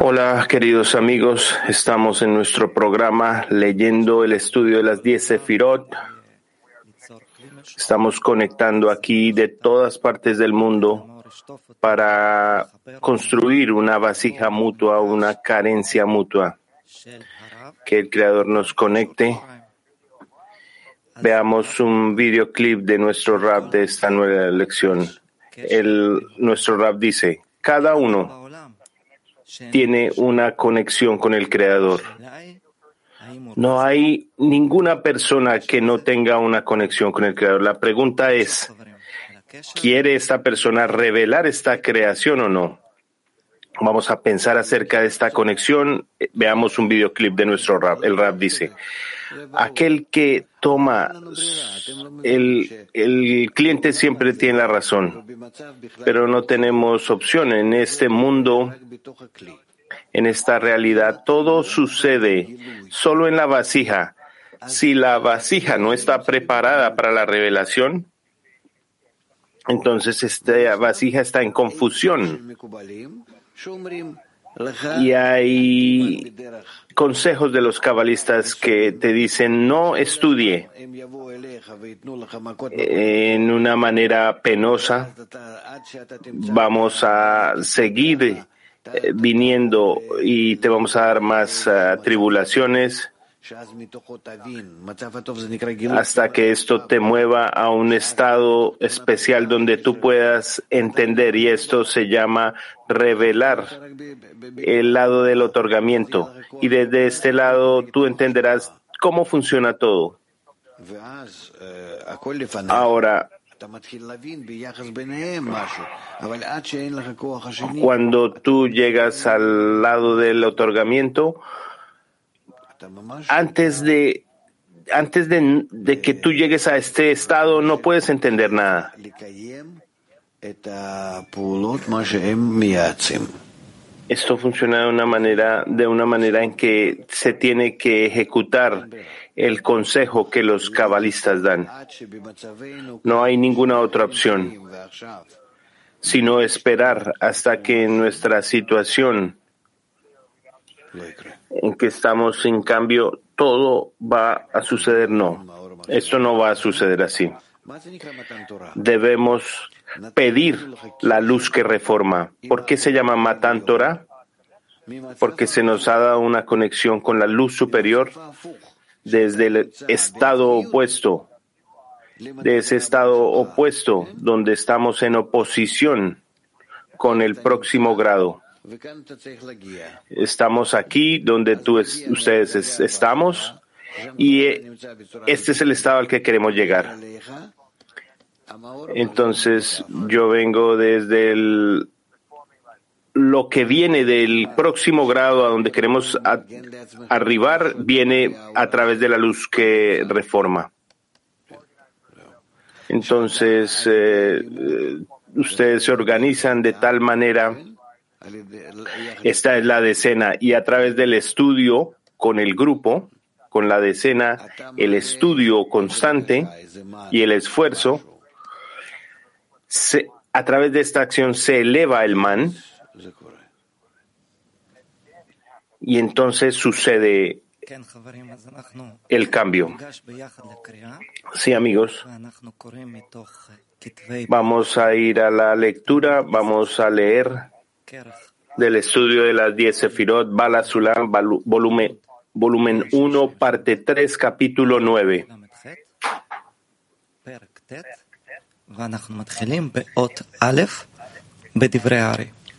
Hola, queridos amigos. Estamos en nuestro programa leyendo el estudio de las 10 Sefirot. Estamos conectando aquí de todas partes del mundo para construir una vasija mutua, una carencia mutua. Que el Creador nos conecte. Veamos un videoclip de nuestro rap de esta nueva lección. El, nuestro rap dice, cada uno tiene una conexión con el Creador. No hay ninguna persona que no tenga una conexión con el Creador. La pregunta es, ¿quiere esta persona revelar esta creación o no? Vamos a pensar acerca de esta conexión. Veamos un videoclip de nuestro rap. El rap dice, aquel que toma, el, el cliente siempre tiene la razón, pero no tenemos opción en este mundo en esta realidad. Todo sucede solo en la vasija. Si la vasija no está preparada para la revelación, entonces esta vasija está en confusión. Y hay consejos de los cabalistas que te dicen no estudie en una manera penosa. Vamos a seguir eh, viniendo y te vamos a dar más uh, tribulaciones hasta que esto te mueva a un estado especial donde tú puedas entender y esto se llama revelar el lado del otorgamiento. Y desde este lado tú entenderás cómo funciona todo. Ahora, cuando tú llegas al lado del otorgamiento, antes de antes de, que tú llegues a este estado no puedes entender nada. Esto funciona de una manera, de una manera en que se tiene que ejecutar el consejo que los cabalistas dan. No hay ninguna otra opción, sino esperar hasta que nuestra situación en que estamos, en cambio, todo va a suceder. No, esto no va a suceder así. Debemos pedir la luz que reforma. ¿Por qué se llama Matan Torah? Porque se nos ha dado una conexión con la luz superior desde el estado opuesto, de ese estado opuesto donde estamos en oposición con el próximo grado. Estamos aquí donde tú ustedes estamos y eh, este es el estado al que queremos llegar. Entonces yo vengo desde lo que viene del próximo grado a donde queremos arribar viene a través de la luz que reforma. Entonces, eh, eh, ustedes se organizan de tal manera, esta es la decena, y a través del estudio con el grupo, con la decena, el estudio constante y el esfuerzo, a través de esta acción se eleva el man, y entonces sucede el cambio. Sí, amigos. Vamos a ir a la lectura, vamos a leer del estudio de las 10 Sefirot, Bala Sulam, volumen, volumen 1, parte 3, capítulo 9.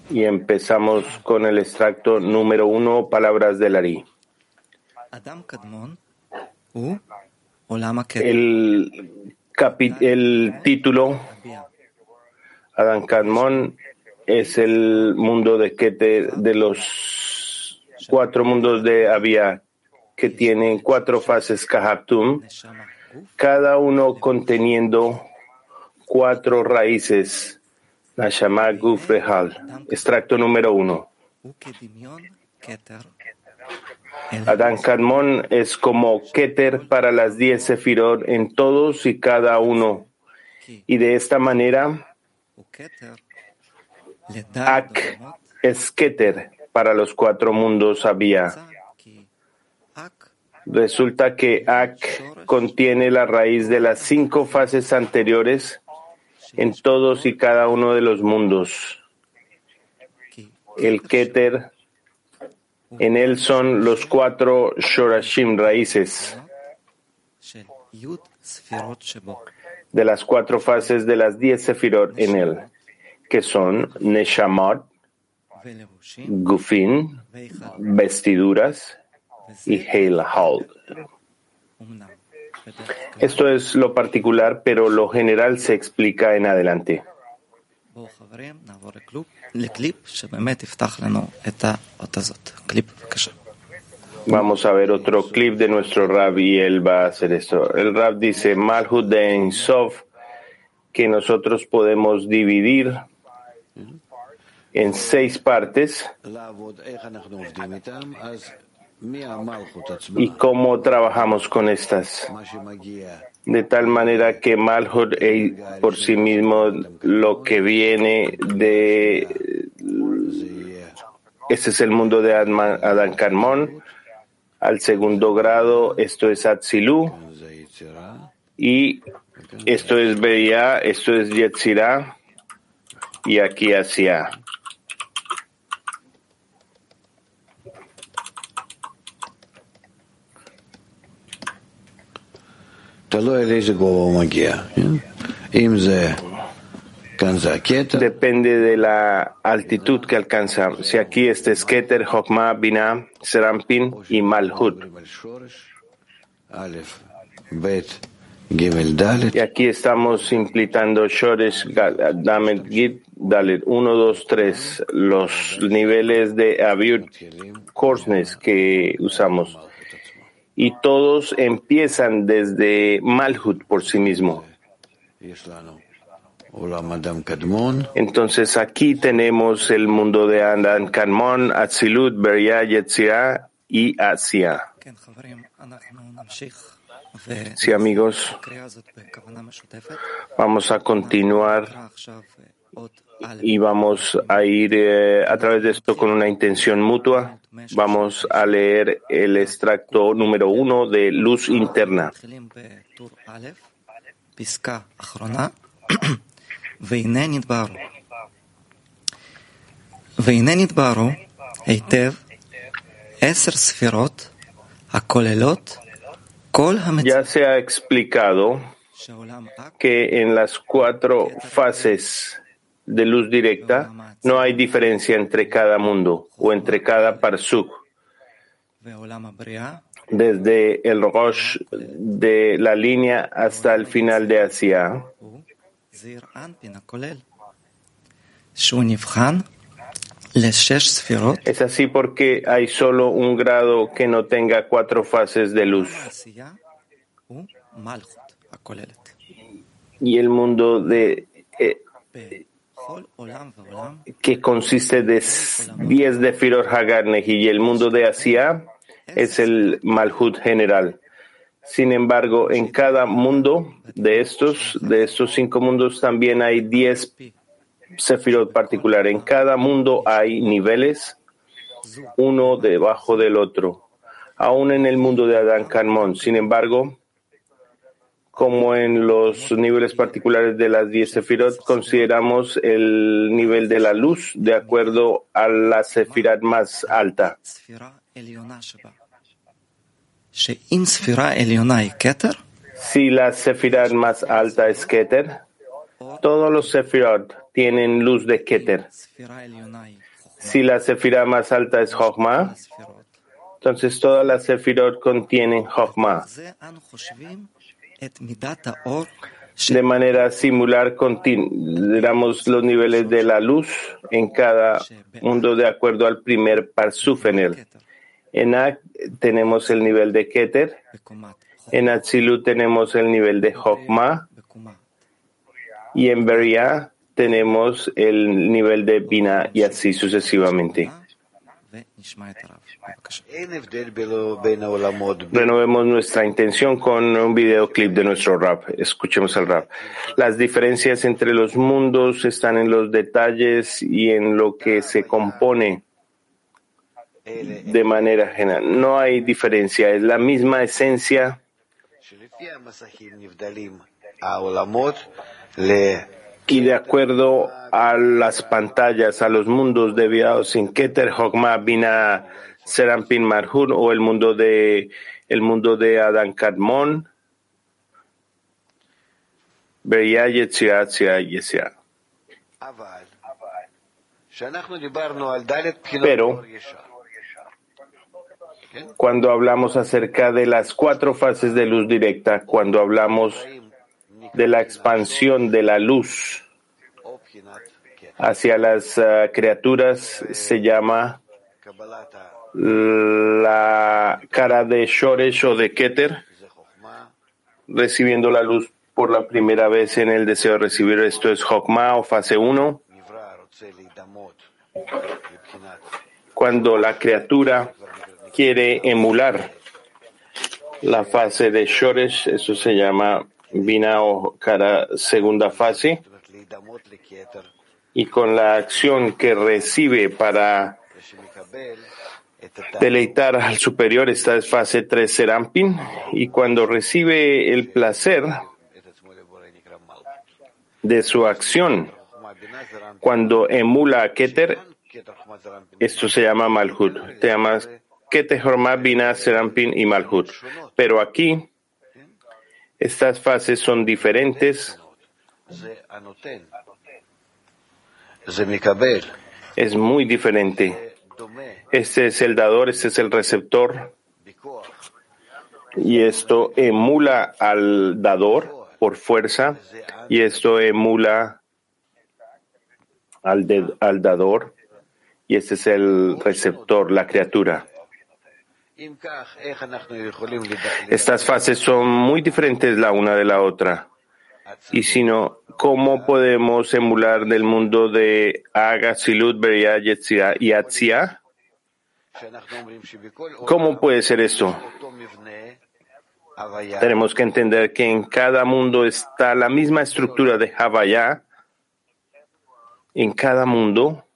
Y empezamos con el extracto número uno, palabras del Ari. El, el título, Adam Kadmon, es el mundo de Keter, de los cuatro mundos de Avia, que tienen cuatro fases Kahaptum, cada uno conteniendo cuatro raíces Nashama Gufrehal, extracto número uno. Adán Kadmon es como Keter para las diez Sefirot en todos y cada uno. Y de esta manera Ak es Keter para los cuatro mundos había. Resulta que Ak contiene la raíz de las cinco fases anteriores en todos y cada uno de los mundos. El Keter, en él son los cuatro Shorashim raíces. De las cuatro fases de las diez Sefirot en él, que son Neshamot, Gufin, vestiduras y Heil Esto es lo particular, pero lo general se explica en adelante. Vamos a ver otro clip de nuestro Rab y él va a hacer esto. El Rab dice, Malhud de Sof, que nosotros podemos dividir en seis partes y cómo trabajamos con estas. De tal manera que Malhud por sí mismo lo que viene de... Este es el mundo de Adán Carmón. Al segundo grado, esto es Atzilú. Y esto es Beria, esto es Yetzirah. Y aquí hacia. Depende de la altitud que alcanza. Si aquí este es Keter, Hokmah, Binah, Serampin y Malhut. Y aquí estamos implitando Shoresh, Damet, Git, Dalet 1, 2, 3, los niveles de Abir Corsnes que usamos y todos empiezan desde Malhut por sí mismo. Entonces aquí tenemos el mundo de Andan Kanmon, Atzilut, Beria, Yetzirah y Asia. Sí, amigos, vamos a continuar y vamos a ir eh, a través de esto con una intención mutua. Vamos a leer el extracto número uno de Luz Interna. Ya se ha explicado que en las cuatro fases de luz directa, no hay diferencia entre cada mundo o entre cada parsuk. Desde el Rosh de la línea hasta el final de Asia. Es así porque hay solo un grado que no tenga cuatro fases de luz. Y el mundo de eh, que consiste de 10 de Firor Hagarnehi y el mundo de Asia es el Malhut general. Sin embargo, en cada mundo de estos, de estos cinco mundos, también hay 10 Sefirot particular. En cada mundo hay niveles, uno debajo del otro. Aún en el mundo de Adán Kanmon. Sin embargo, como en los niveles particulares de las 10 sefirot, consideramos el nivel de la luz de acuerdo a la sefirot más alta. Si la sefirot más alta es Keter, todos los sefirot tienen luz de Keter. Si la sefirot más alta es Jochma, entonces todas las sefirot contienen Jochma. De manera similar, consideramos los niveles de la luz en cada mundo de acuerdo al primer parsuf en Ak tenemos el nivel de Keter, en Atzilut tenemos el nivel de Chokmah. Y en Beria tenemos el nivel de Bina y así sucesivamente. Renovemos nuestra intención con un videoclip de nuestro rap. Escuchemos el rap. Las diferencias entre los mundos están en los detalles y en lo que se compone de manera general. No hay diferencia, es la misma esencia y de acuerdo a las pantallas, a los mundos deviados en Keter, Hogma, Bina, Serampin, Marhur o el mundo de el mundo de Adán Kadmon, Pero cuando hablamos acerca de las cuatro fases de luz directa, cuando hablamos de la expansión de la luz hacia las uh, criaturas se llama la cara de Shoresh o de Keter, recibiendo la luz por la primera vez en el deseo de recibir esto es Hokmah o fase 1. Cuando la criatura quiere emular la fase de Shoresh, eso se llama Vina o cara segunda fase, y con la acción que recibe para deleitar al superior, esta es fase 3 Serampin, y cuando recibe el placer de su acción, cuando emula a Keter, esto se llama Malhut. Te llamas Keter, Bina, Serampin y Malhut. Pero aquí, estas fases son diferentes. Es muy diferente. Este es el dador, este es el receptor. Y esto emula al dador por fuerza y esto emula al, al dador y este es el receptor, la criatura. Estas fases son muy diferentes la una de la otra. Y si no, ¿cómo podemos emular del mundo de Aga, Silut, Beria, y Atzia? ¿Cómo puede ser esto? Tenemos que entender que en cada mundo está la misma estructura de Havaya. En cada mundo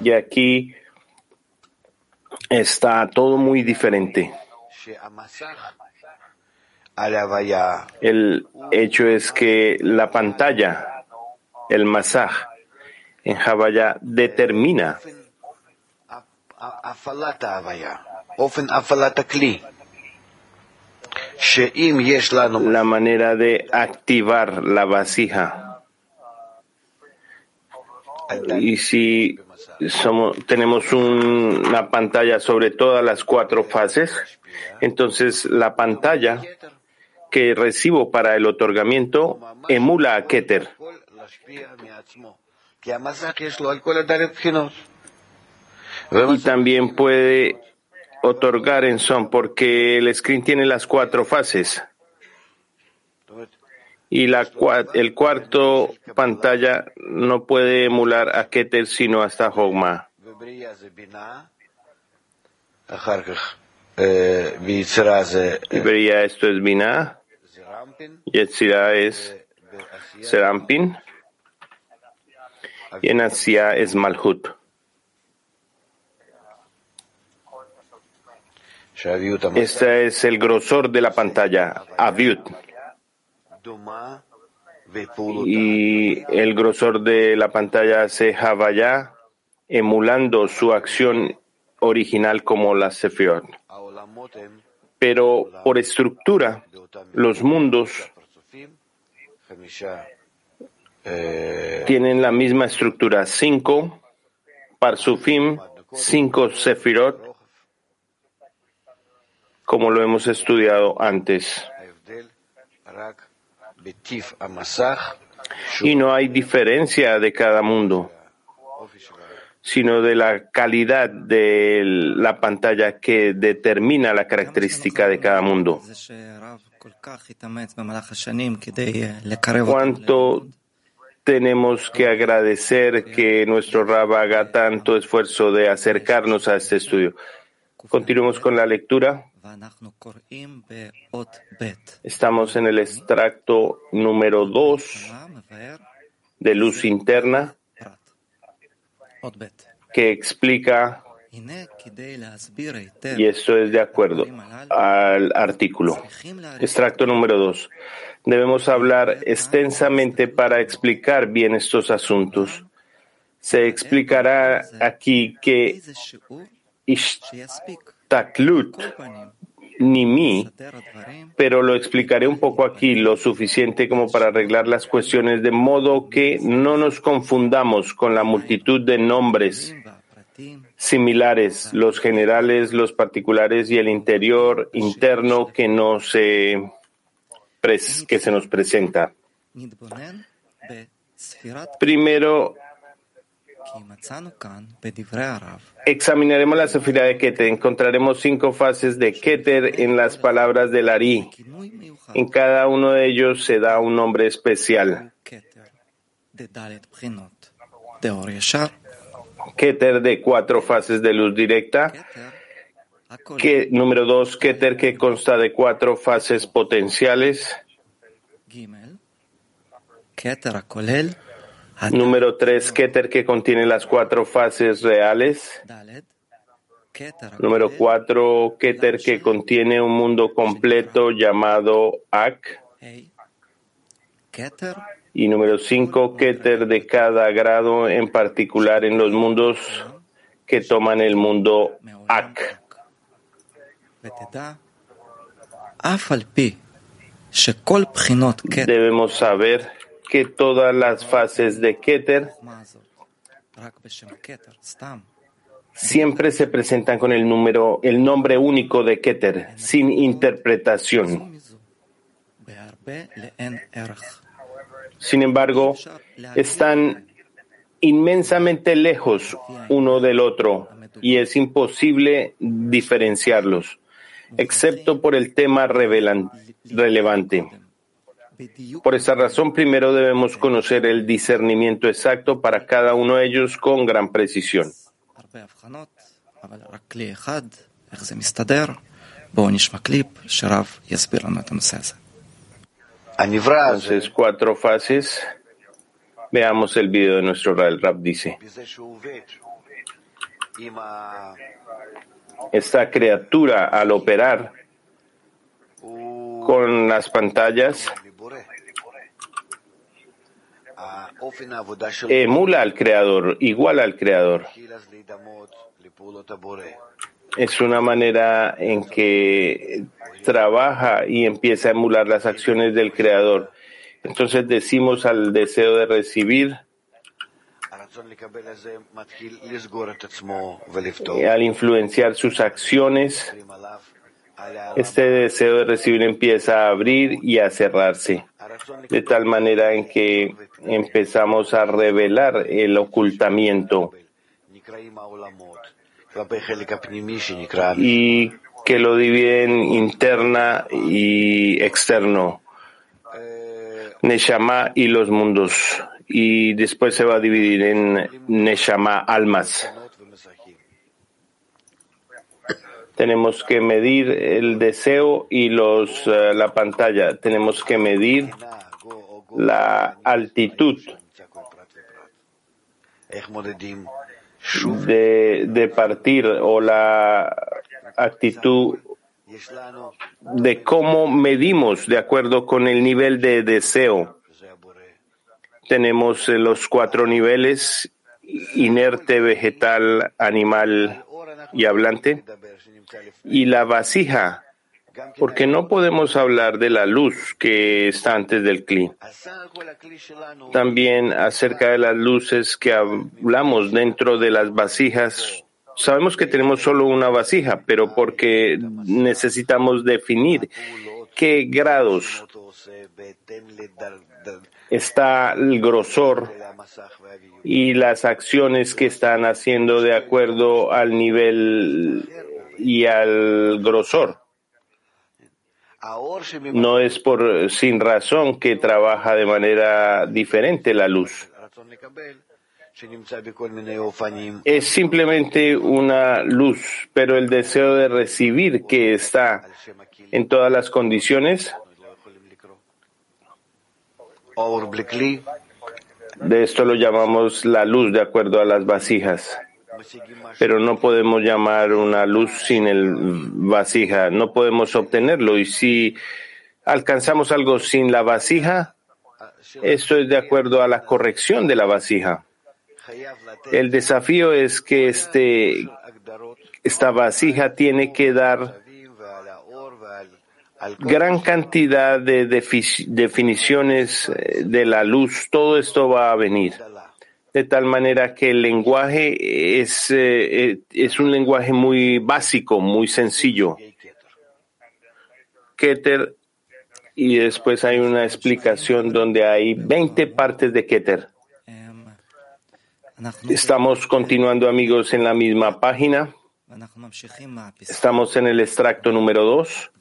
Y aquí está todo muy diferente. El hecho es que la pantalla, el masaj, en Javaya determina la manera de activar la vasija. Y si somos, tenemos una pantalla sobre todas las cuatro fases, entonces la pantalla que recibo para el otorgamiento emula a Keter. Y también puede otorgar en son porque el screen tiene las cuatro fases y la, el cuarto pantalla no puede emular a Keter sino hasta Hogma. Vería esto es Binah, Yetzirah es Serampin y en Asia es Malhut. Este es el grosor de la pantalla, Aviut y el grosor de la pantalla se Havaya, emulando su acción original como la Sefiot. Pero por estructura, los mundos tienen la misma estructura. Cinco Parsufim, cinco Sefirot, como lo hemos estudiado antes. Y no hay diferencia de cada mundo. sino de la calidad de la pantalla que determina la característica de cada mundo. ¿Cuánto tenemos que agradecer que nuestro Rab haga tanto esfuerzo de acercarnos a este estudio? Continuemos con la lectura. Estamos en el extracto número 2 de luz interna que explica, y esto es de acuerdo al artículo, extracto número 2. Debemos hablar extensamente para explicar bien estos asuntos. Se explicará aquí que Ishtaklut ni mí, pero lo explicaré un poco aquí, lo suficiente como para arreglar las cuestiones de modo que no nos confundamos con la multitud de nombres similares, los generales, los particulares y el interior interno que, no se, que se nos presenta. Primero, Examinaremos la sefira de Keter. Encontraremos cinco fases de Keter en las palabras del Ari. En cada uno de ellos se da un nombre especial. Keter de cuatro fases de luz directa. Número dos, Keter que consta de cuatro fases potenciales. Número tres, Keter que contiene las cuatro fases reales. Número cuatro, Keter que contiene un mundo completo llamado Ak. Y número cinco, Keter de cada grado, en particular en los mundos que toman el mundo Ak. Debemos saber que todas las fases de Keter siempre se presentan con el número, el nombre único de Keter, sin interpretación. Sin embargo, están inmensamente lejos uno del otro y es imposible diferenciarlos, excepto por el tema relevante. Por esa razón, primero debemos conocer el discernimiento exacto para cada uno de ellos con gran precisión. Entonces, cuatro fases. Veamos el video de nuestro Rap dice. Esta criatura al operar con las pantallas emula al creador, igual al creador. Es una manera en que trabaja y empieza a emular las acciones del creador. Entonces decimos al deseo de recibir, al influenciar sus acciones, este deseo de recibir empieza a abrir y a cerrarse, de tal manera en que empezamos a revelar el ocultamiento. Y que lo dividen interna y externo, Neshama y los mundos, y después se va a dividir en Neshama, almas. Tenemos que medir el deseo y los, eh, la pantalla. Tenemos que medir la altitud de, de partir o la actitud de cómo medimos de acuerdo con el nivel de deseo. Tenemos eh, los cuatro niveles, inerte, vegetal, animal y hablante y la vasija, porque no podemos hablar de la luz que está antes del cli. También acerca de las luces que hablamos dentro de las vasijas. Sabemos que tenemos solo una vasija, pero porque necesitamos definir qué grados está el grosor y las acciones que están haciendo de acuerdo al nivel y al grosor. No es por sin razón que trabaja de manera diferente la luz. Es simplemente una luz, pero el deseo de recibir que está en todas las condiciones de esto lo llamamos la luz de acuerdo a las vasijas. Pero no podemos llamar una luz sin el vasija, no podemos obtenerlo. Y si alcanzamos algo sin la vasija, esto es de acuerdo a la corrección de la vasija. El desafío es que este, esta vasija tiene que dar gran cantidad de definiciones eh, de la luz. Todo esto va a venir. De tal manera que el lenguaje es, eh, eh, es un lenguaje muy básico, muy sencillo. Keter, y después hay una explicación donde hay 20 partes de Keter. Estamos continuando, amigos, en la misma página. Estamos en el extracto número 2.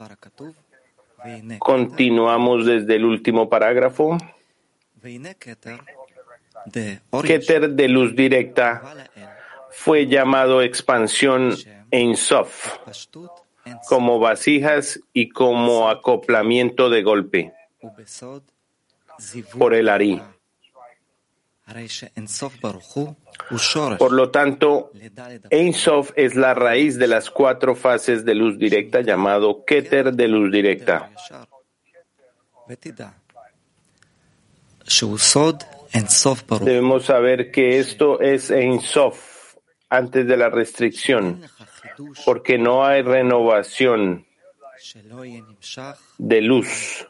Continuamos desde el último parágrafo. Keter de luz directa fue llamado expansión en Sof como vasijas y como acoplamiento de golpe. Por el Ari. Por lo tanto, Ein Sof es la raíz de las cuatro fases de luz directa llamado Keter de luz directa. Debemos saber que esto es Ein Sof antes de la restricción, porque no hay renovación de luz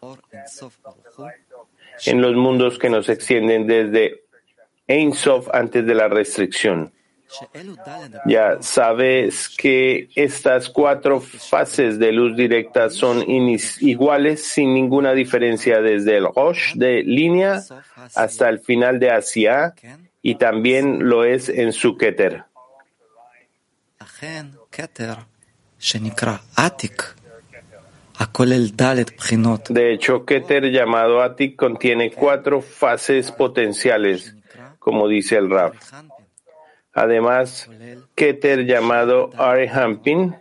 en los mundos que nos extienden desde Ein Sof antes de la restricción. Ya sabes que estas cuatro fases de luz directa son iguales sin ninguna diferencia desde el Rosh de línea hasta el final de Asia y también lo es en su Keter. De hecho, Keter lambado Atik contiene cuatro fases potenciales como dice el Rab. Además, Keter llamado Arehampin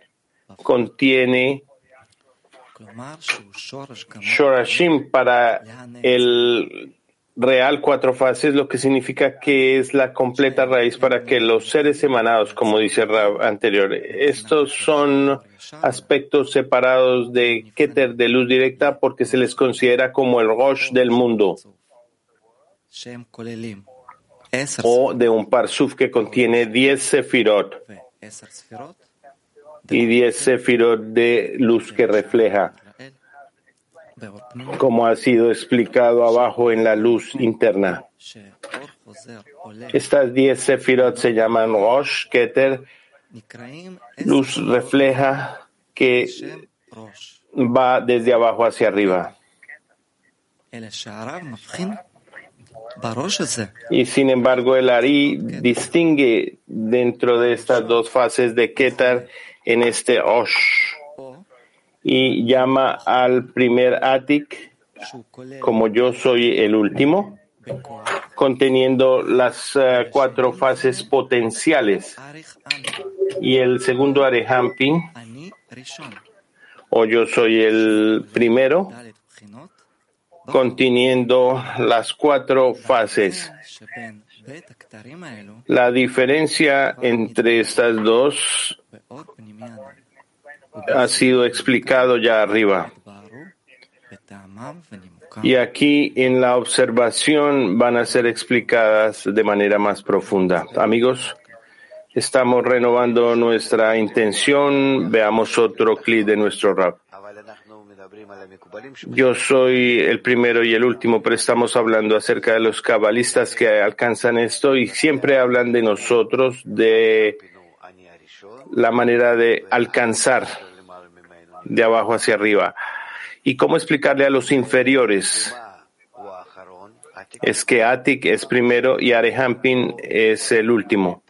contiene Shorashim para el real cuatro fases, lo que significa que es la completa raíz para que los seres emanados, como dice el Rab anterior, estos son aspectos separados de Keter de luz directa porque se les considera como el Rosh del mundo o de un parsuf que contiene 10 sefirot. Y 10 sefirot de luz que refleja, como ha sido explicado abajo en la luz interna. Estas 10 sefirot se llaman Rosh, Keter, luz refleja que va desde abajo hacia arriba. Y sin embargo, el Ari distingue dentro de estas dos fases de Keter en este Osh. Y llama al primer Atik como yo soy el último, conteniendo las eh, cuatro fases potenciales. Y el segundo Arehampin, o yo soy el primero, conteniendo las cuatro fases. La diferencia entre estas dos ha sido explicado ya arriba. Y aquí en la observación van a ser explicadas de manera más profunda. Amigos, estamos renovando nuestra intención. Veamos otro clip de nuestro rap. Yo soy el primero y el último, pero estamos hablando acerca de los cabalistas que alcanzan esto y siempre hablan de nosotros, de la manera de alcanzar de abajo hacia arriba. ¿Y cómo explicarle a los inferiores? Es que Atik es primero y Arehampin es el último.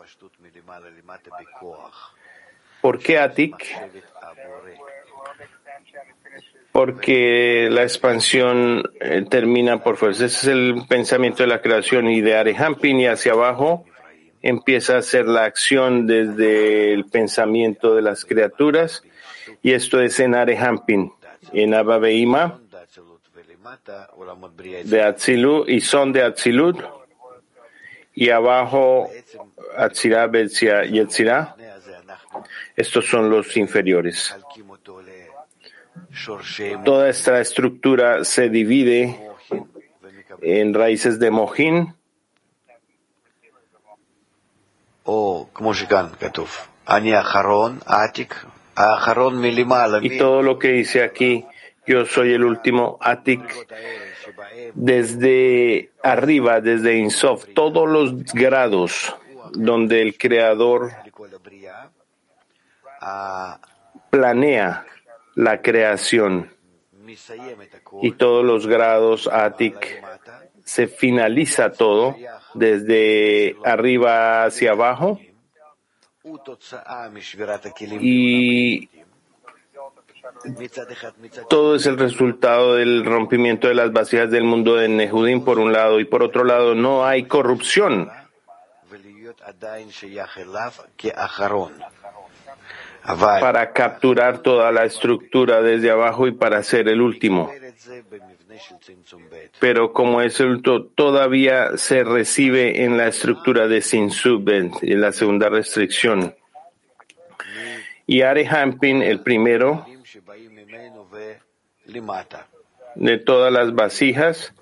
¿Por qué Atik? Porque la expansión eh, termina por fuerza. Ese es el pensamiento de la creación y de Arehampin y hacia abajo empieza a ser la acción desde el pensamiento de las criaturas y esto es en Arehampin, en Abba de Atzilut y son de Atzilut y abajo Atzirah, Betzia y Etzirah. Estos son los inferiores. Toda esta estructura se divide en raíces de Mohin. Y todo lo que dice aquí yo soy el último Atik. Desde arriba, desde Insof, todos los grados donde el Creador planea la creación y todos los grados Atik se finaliza todo desde arriba hacia abajo y todo es el resultado del rompimiento de las vasijas del mundo de Nehudim por un lado y por otro lado no hay corrupción. Para capturar toda la estructura desde abajo y para ser el último. Pero como es el todavía se recibe en la estructura de Sinsub, en la segunda restricción. Y Arehampin, el primero, de todas las vasijas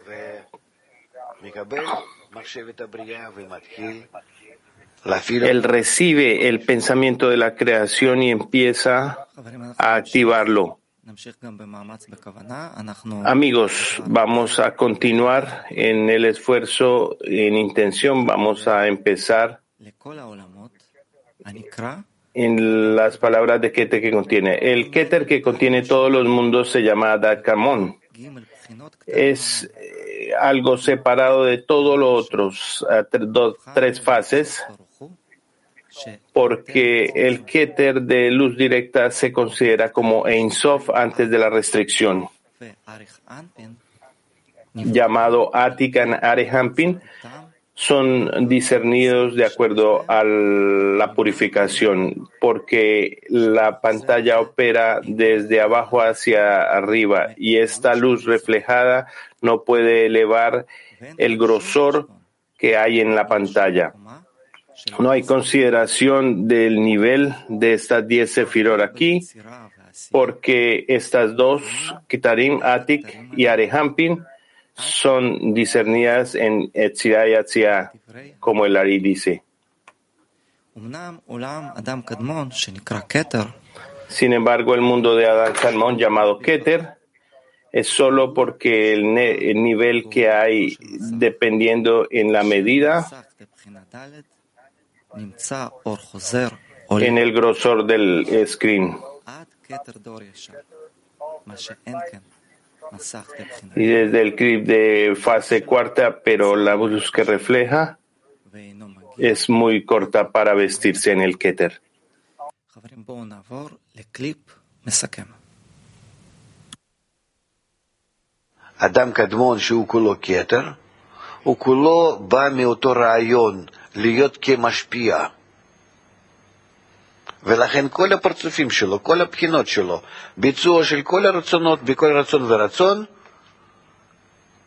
él recibe el pensamiento de la creación y empieza a activarlo. Amigos, vamos a continuar en el esfuerzo, en intención, vamos a empezar en las palabras de Keter que contiene. El Keter que contiene todos los mundos se llama Adakamon. Es eh, algo separado de todos los otros, tres fases, porque el Keter de luz directa se considera como Ein Sof antes de la restricción, llamado Atikan Arehampin, son discernidos de acuerdo a la purificación, porque la pantalla opera desde abajo hacia arriba y esta luz reflejada no puede elevar el grosor que hay en la pantalla. No hay consideración del nivel de estas 10 sefirot aquí, porque estas dos, Kitarim, Atik y Arehampin, son discernidas en Etzia y Atzia, como el Ari dice. Sin embargo, el mundo de Adán Kadmon, llamado Keter, es solo porque el, nivel que hay dependiendo en la medida en el grosor del screen y desde el clip de fase cuarta, pero la luz que refleja es muy corta para vestirse en el Keter. אדם קדמון שהוא כולו כתר, הוא כולו בא מאותו רעיון להיות כמשפיע. ולכן כל הפרצופים שלו, כל הבחינות שלו, ביצוע של כל הרצונות, בכל רצון ורצון,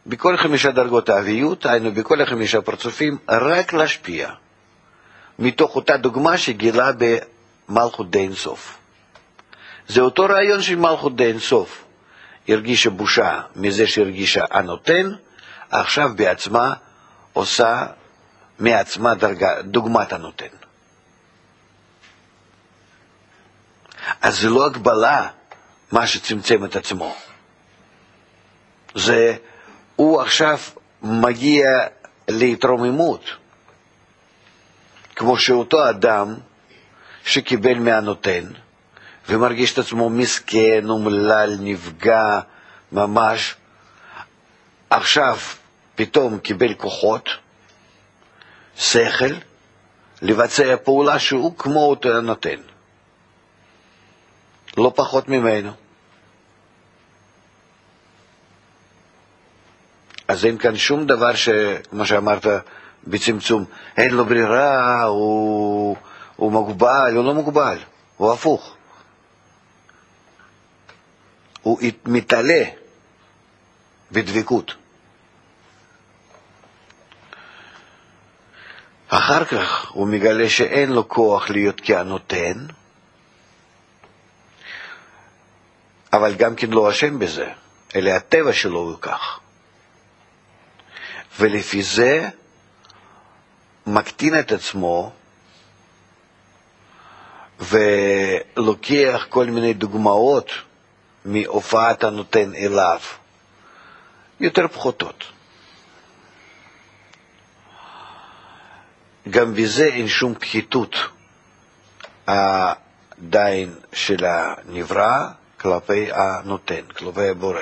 בכל חמישה דרגות האביות, היינו בכל החמישה פרצופים, רק להשפיע, מתוך אותה דוגמה שגילה במלכות די אינסוף. זה אותו רעיון של מלכות די אינסוף. הרגישה בושה מזה שהרגישה הנותן, עכשיו בעצמה עושה מעצמה דרגה, דוגמת הנותן. אז זה לא הגבלה, מה שצמצם את עצמו. זה, הוא עכשיו מגיע להתרוממות, כמו שאותו אדם שקיבל מהנותן, ומרגיש את עצמו מסכן, אומלל, נפגע, ממש, עכשיו פתאום קיבל כוחות, שכל, לבצע פעולה שהוא כמו אותו נותן. לא פחות ממנו. אז אין כאן שום דבר שכמו שאמרת בצמצום, אין לו ברירה, הוא, הוא מוגבל, הוא לא מוגבל, הוא הפוך. הוא מתעלה בדבקות. אחר כך הוא מגלה שאין לו כוח להיות כהנותן, אבל גם כן לא אשם בזה, אלא הטבע שלו הוא כך. ולפי זה מקטין את עצמו ולוקח כל מיני דוגמאות מהופעת הנותן אליו, יותר פחותות. גם בזה אין שום פחיתות עדיין של הנברא כלפי הנותן, כלפי הבורא,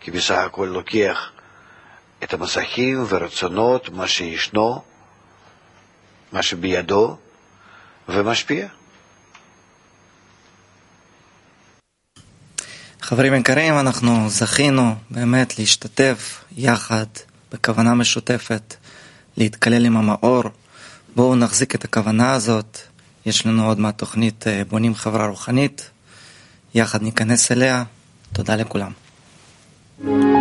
כי בסך הכל לוקח את המסכים ורצונות, מה שישנו, מה שבידו, ומשפיע. חברים יקרים, אנחנו זכינו באמת להשתתף יחד בכוונה משותפת להתקלל עם המאור. בואו נחזיק את הכוונה הזאת. יש לנו עוד מהתוכנית בונים חברה רוחנית. יחד ניכנס אליה. תודה לכולם. thank you